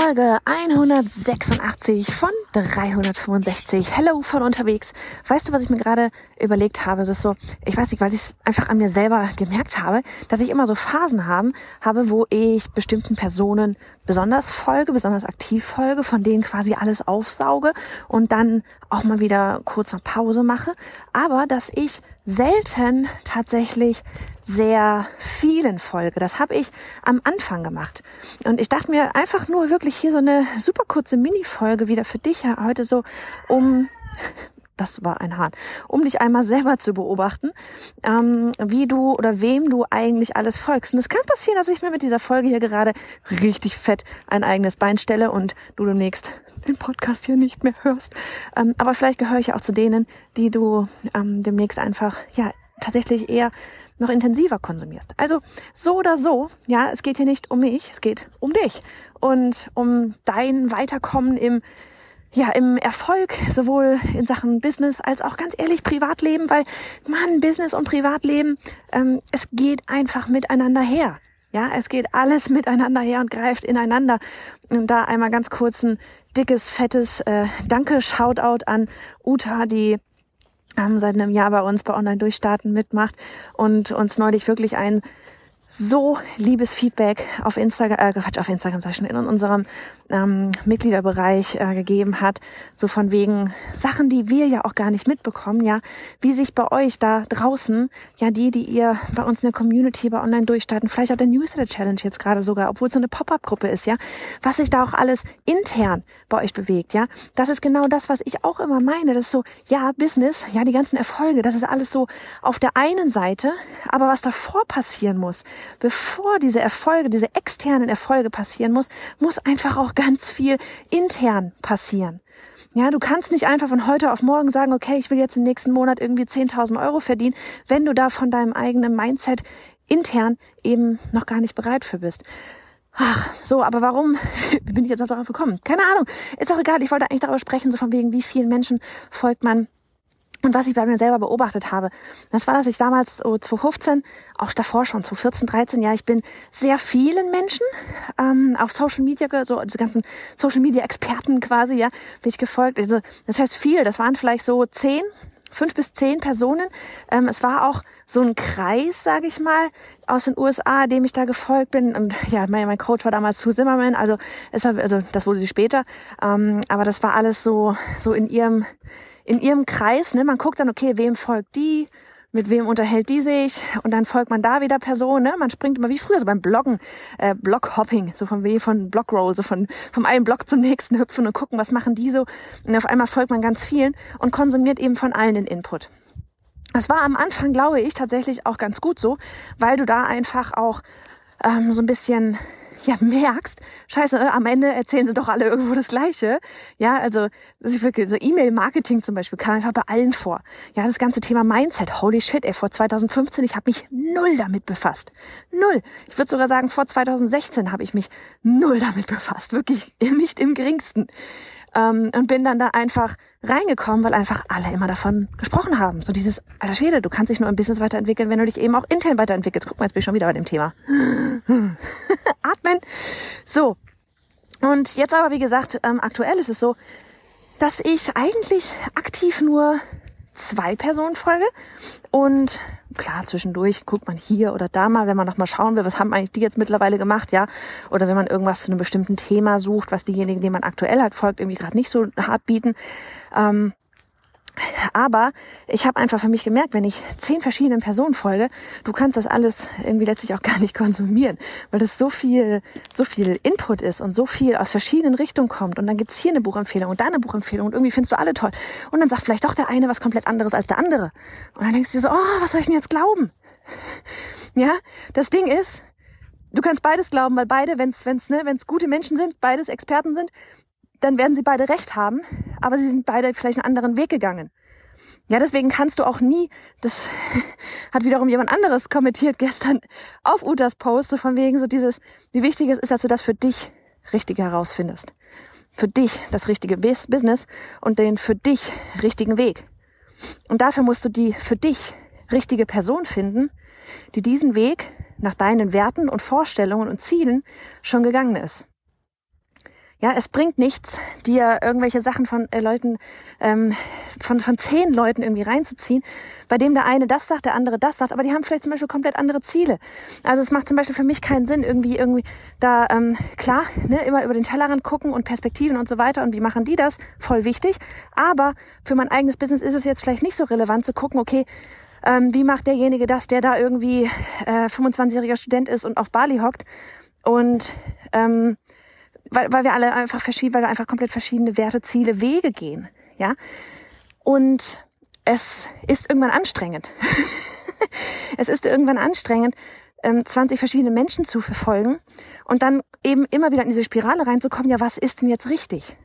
Folge 186 von 365. Hello von unterwegs. Weißt du, was ich mir gerade überlegt habe? Das ist so, ich weiß nicht, weil ich es einfach an mir selber gemerkt habe, dass ich immer so Phasen haben, habe, wo ich bestimmten Personen besonders folge, besonders aktiv folge, von denen quasi alles aufsauge und dann auch mal wieder kurz eine Pause mache. Aber dass ich selten tatsächlich sehr vielen folge. Das habe ich am Anfang gemacht. Und ich dachte mir einfach nur wirklich hier so eine super kurze Mini-Folge wieder für dich heute so, um das war ein Hahn, um dich einmal selber zu beobachten, ähm, wie du oder wem du eigentlich alles folgst. Und es kann passieren, dass ich mir mit dieser Folge hier gerade richtig fett ein eigenes Bein stelle und du demnächst den Podcast hier nicht mehr hörst. Ähm, aber vielleicht gehöre ich auch zu denen, die du ähm, demnächst einfach, ja, tatsächlich eher noch intensiver konsumierst. Also so oder so, ja, es geht hier nicht um mich, es geht um dich und um dein Weiterkommen im ja, im Erfolg, sowohl in Sachen Business als auch ganz ehrlich Privatleben, weil man Business und Privatleben, ähm, es geht einfach miteinander her. Ja, es geht alles miteinander her und greift ineinander. Und da einmal ganz kurz ein dickes, fettes äh, Danke, Shoutout an Uta, die ähm, seit einem Jahr bei uns bei Online Durchstarten mitmacht und uns neulich wirklich ein so liebes Feedback auf Instagram, äh, Quatsch, auf Instagram sag ich schon, in unserem ähm, Mitgliederbereich äh, gegeben hat, so von wegen Sachen, die wir ja auch gar nicht mitbekommen, ja, wie sich bei euch da draußen, ja, die, die ihr bei uns in der Community bei Online durchstarten, vielleicht auch der Newsletter Challenge jetzt gerade sogar, obwohl es so eine Pop-up-Gruppe ist, ja, was sich da auch alles intern bei euch bewegt, ja, das ist genau das, was ich auch immer meine, das ist so, ja, Business, ja, die ganzen Erfolge, das ist alles so auf der einen Seite, aber was davor passieren muss, bevor diese Erfolge, diese externen Erfolge passieren muss, muss einfach auch ganz viel intern passieren. Ja, du kannst nicht einfach von heute auf morgen sagen, okay, ich will jetzt im nächsten Monat irgendwie 10.000 Euro verdienen, wenn du da von deinem eigenen Mindset intern eben noch gar nicht bereit für bist. Ach, so, aber warum bin ich jetzt auch darauf gekommen? Keine Ahnung. Ist auch egal. Ich wollte eigentlich darüber sprechen, so von wegen, wie vielen Menschen folgt man und was ich bei mir selber beobachtet habe, das war, dass ich damals so 2015, auch davor schon, 2014, 13, ja, ich bin sehr vielen Menschen ähm, auf Social Media, so diese ganzen Social Media Experten quasi, ja, bin ich gefolgt. Also das heißt viel, das waren vielleicht so zehn, fünf bis zehn Personen. Ähm, es war auch so ein Kreis, sage ich mal, aus den USA, dem ich da gefolgt bin. Und ja, mein, mein Coach war damals Sue Zimmerman, also, es war, also das wurde sie später. Ähm, aber das war alles so, so in ihrem in ihrem Kreis, ne, man guckt dann, okay, wem folgt die, mit wem unterhält die sich und dann folgt man da wieder Personen, ne? Man springt immer wie früher so beim Bloggen, äh, Bloghopping, so von wie von Blogroll, so von vom einen Blog zum nächsten hüpfen und gucken, was machen die so und auf einmal folgt man ganz vielen und konsumiert eben von allen den Input. Das war am Anfang, glaube ich, tatsächlich auch ganz gut so, weil du da einfach auch ähm, so ein bisschen ja merkst, scheiße, äh, am Ende erzählen sie doch alle irgendwo das Gleiche. Ja, also so E-Mail-Marketing zum Beispiel kam einfach bei allen vor. Ja, das ganze Thema Mindset, holy shit, ey, vor 2015, ich habe mich null damit befasst. Null. Ich würde sogar sagen, vor 2016 habe ich mich null damit befasst. Wirklich nicht im geringsten. Ähm, und bin dann da einfach reingekommen, weil einfach alle immer davon gesprochen haben. So dieses, alter Schwede, du kannst dich nur im Business weiterentwickeln, wenn du dich eben auch intern weiterentwickelst. Guck mal, jetzt bin ich schon wieder bei dem Thema. Atmen. So. Und jetzt aber, wie gesagt, ähm, aktuell ist es so, dass ich eigentlich aktiv nur zwei Personen folge und klar, zwischendurch guckt man hier oder da mal, wenn man noch mal schauen will, was haben eigentlich die jetzt mittlerweile gemacht, ja? Oder wenn man irgendwas zu einem bestimmten Thema sucht, was diejenigen, die man aktuell hat, folgt, irgendwie gerade nicht so hart bieten. Ähm, Aber ich habe einfach für mich gemerkt, wenn ich zehn verschiedenen Personen folge, du kannst das alles irgendwie letztlich auch gar nicht konsumieren, weil das so viel, so viel Input ist und so viel aus verschiedenen Richtungen kommt. Und dann gibt's hier eine Buchempfehlung und da eine Buchempfehlung und irgendwie findest du alle toll. Und dann sagt vielleicht doch der eine was komplett anderes als der andere. Und dann denkst du dir so, oh, was soll ich denn jetzt glauben? Ja, das Ding ist, du kannst beides glauben, weil beide, wenn es wenn's, ne, wenn's gute Menschen sind, beides Experten sind, dann werden sie beide recht haben, aber sie sind beide vielleicht einen anderen Weg gegangen. Ja, deswegen kannst du auch nie, das hat wiederum jemand anderes kommentiert gestern auf Utas Post, so von wegen so dieses, wie wichtig es ist, dass du das für dich richtig herausfindest. Für dich das richtige Business und den für dich richtigen Weg. Und dafür musst du die für dich richtige Person finden, die diesen Weg nach deinen Werten und Vorstellungen und Zielen schon gegangen ist. Ja, es bringt nichts, dir irgendwelche Sachen von äh, Leuten, ähm, von, von zehn Leuten irgendwie reinzuziehen, bei dem der eine das sagt, der andere das sagt, aber die haben vielleicht zum Beispiel komplett andere Ziele. Also es macht zum Beispiel für mich keinen Sinn, irgendwie, irgendwie da, ähm, klar, ne, immer über den Tellerrand gucken und Perspektiven und so weiter und wie machen die das, voll wichtig. Aber für mein eigenes Business ist es jetzt vielleicht nicht so relevant zu gucken, okay, ähm, wie macht derjenige das, der da irgendwie äh, 25-jähriger Student ist und auf Bali hockt und ähm, weil, weil wir alle einfach verschieden, weil wir einfach komplett verschiedene Werte, Ziele, Wege gehen, ja. Und es ist irgendwann anstrengend. es ist irgendwann anstrengend, 20 ähm, verschiedene Menschen zu verfolgen und dann eben immer wieder in diese Spirale reinzukommen, ja, was ist denn jetzt richtig?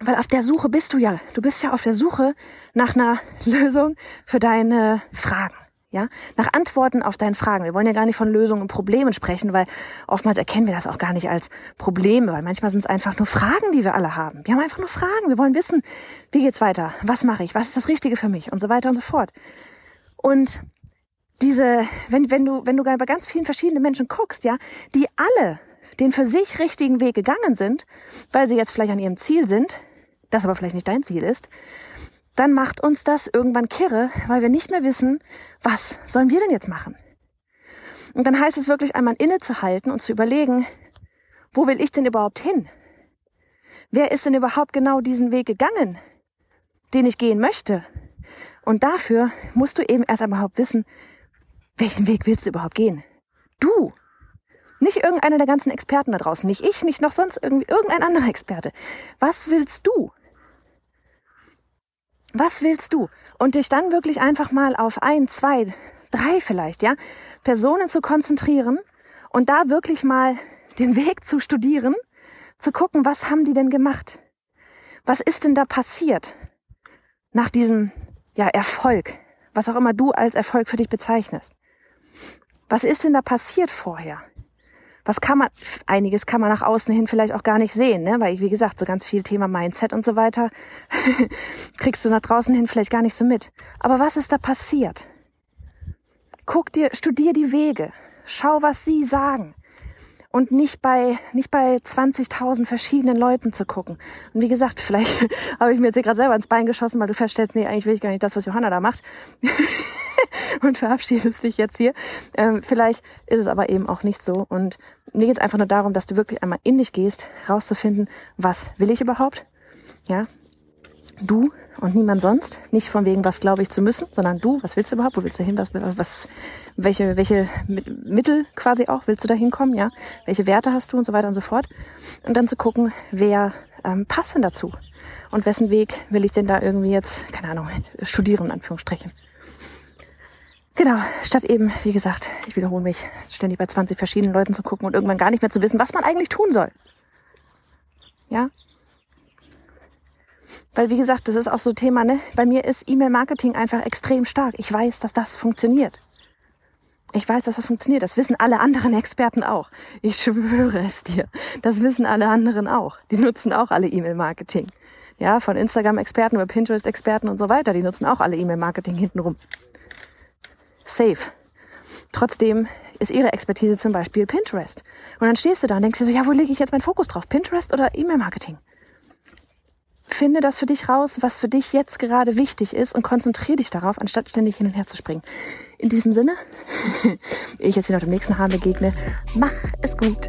Weil auf der Suche bist du ja, du bist ja auf der Suche nach einer Lösung für deine Fragen ja, nach Antworten auf deine Fragen. Wir wollen ja gar nicht von Lösungen und Problemen sprechen, weil oftmals erkennen wir das auch gar nicht als Probleme, weil manchmal sind es einfach nur Fragen, die wir alle haben. Wir haben einfach nur Fragen. Wir wollen wissen, wie geht's weiter? Was mache ich? Was ist das Richtige für mich? Und so weiter und so fort. Und diese, wenn, wenn du, wenn du bei ganz vielen verschiedenen Menschen guckst, ja, die alle den für sich richtigen Weg gegangen sind, weil sie jetzt vielleicht an ihrem Ziel sind, das aber vielleicht nicht dein Ziel ist, dann macht uns das irgendwann kirre, weil wir nicht mehr wissen, was sollen wir denn jetzt machen? Und dann heißt es wirklich einmal innezuhalten und zu überlegen, wo will ich denn überhaupt hin? Wer ist denn überhaupt genau diesen Weg gegangen, den ich gehen möchte? Und dafür musst du eben erst einmal überhaupt wissen, welchen Weg willst du überhaupt gehen? Du! Nicht irgendeiner der ganzen Experten da draußen, nicht ich, nicht noch sonst irgendwie irgendein anderer Experte. Was willst du? Was willst du? Und dich dann wirklich einfach mal auf ein, zwei, drei vielleicht, ja, Personen zu konzentrieren und da wirklich mal den Weg zu studieren, zu gucken, was haben die denn gemacht? Was ist denn da passiert nach diesem, ja, Erfolg? Was auch immer du als Erfolg für dich bezeichnest. Was ist denn da passiert vorher? Was kann man, einiges kann man nach außen hin vielleicht auch gar nicht sehen, ne? weil, wie gesagt, so ganz viel Thema Mindset und so weiter kriegst du nach draußen hin vielleicht gar nicht so mit. Aber was ist da passiert? Guck dir, studier die Wege, schau, was sie sagen und nicht bei nicht bei 20.000 verschiedenen Leuten zu gucken. Und wie gesagt, vielleicht habe ich mir jetzt hier gerade selber ins Bein geschossen, weil du feststellst, nee, eigentlich will ich gar nicht das, was Johanna da macht. und verabschiedest dich jetzt hier. Ähm, vielleicht ist es aber eben auch nicht so. Und mir geht es einfach nur darum, dass du wirklich einmal in dich gehst, rauszufinden, was will ich überhaupt? Ja, du und niemand sonst. Nicht von wegen, was glaube ich zu müssen, sondern du, was willst du überhaupt? Wo willst du hin? Was, was, welche, welche Mittel quasi auch willst du da hinkommen? Ja, welche Werte hast du und so weiter und so fort. Und dann zu gucken, wer ähm, passt denn dazu? Und wessen Weg will ich denn da irgendwie jetzt, keine Ahnung, studieren, in Anführungsstrichen. Genau, statt eben, wie gesagt, ich wiederhole mich, ständig bei 20 verschiedenen Leuten zu gucken und irgendwann gar nicht mehr zu wissen, was man eigentlich tun soll. Ja? Weil, wie gesagt, das ist auch so Thema, ne? Bei mir ist E-Mail-Marketing einfach extrem stark. Ich weiß, dass das funktioniert. Ich weiß, dass das funktioniert. Das wissen alle anderen Experten auch. Ich schwöre es dir. Das wissen alle anderen auch. Die nutzen auch alle E-Mail-Marketing. Ja, von Instagram-Experten über Pinterest-Experten und so weiter. Die nutzen auch alle E-Mail-Marketing hintenrum safe. Trotzdem ist ihre Expertise zum Beispiel Pinterest. Und dann stehst du da und denkst dir so, ja, wo lege ich jetzt meinen Fokus drauf? Pinterest oder E-Mail-Marketing? Finde das für dich raus, was für dich jetzt gerade wichtig ist und konzentriere dich darauf, anstatt ständig hin und her zu springen. In diesem Sinne, ich jetzt hier noch dem nächsten Hahn begegne, mach es gut.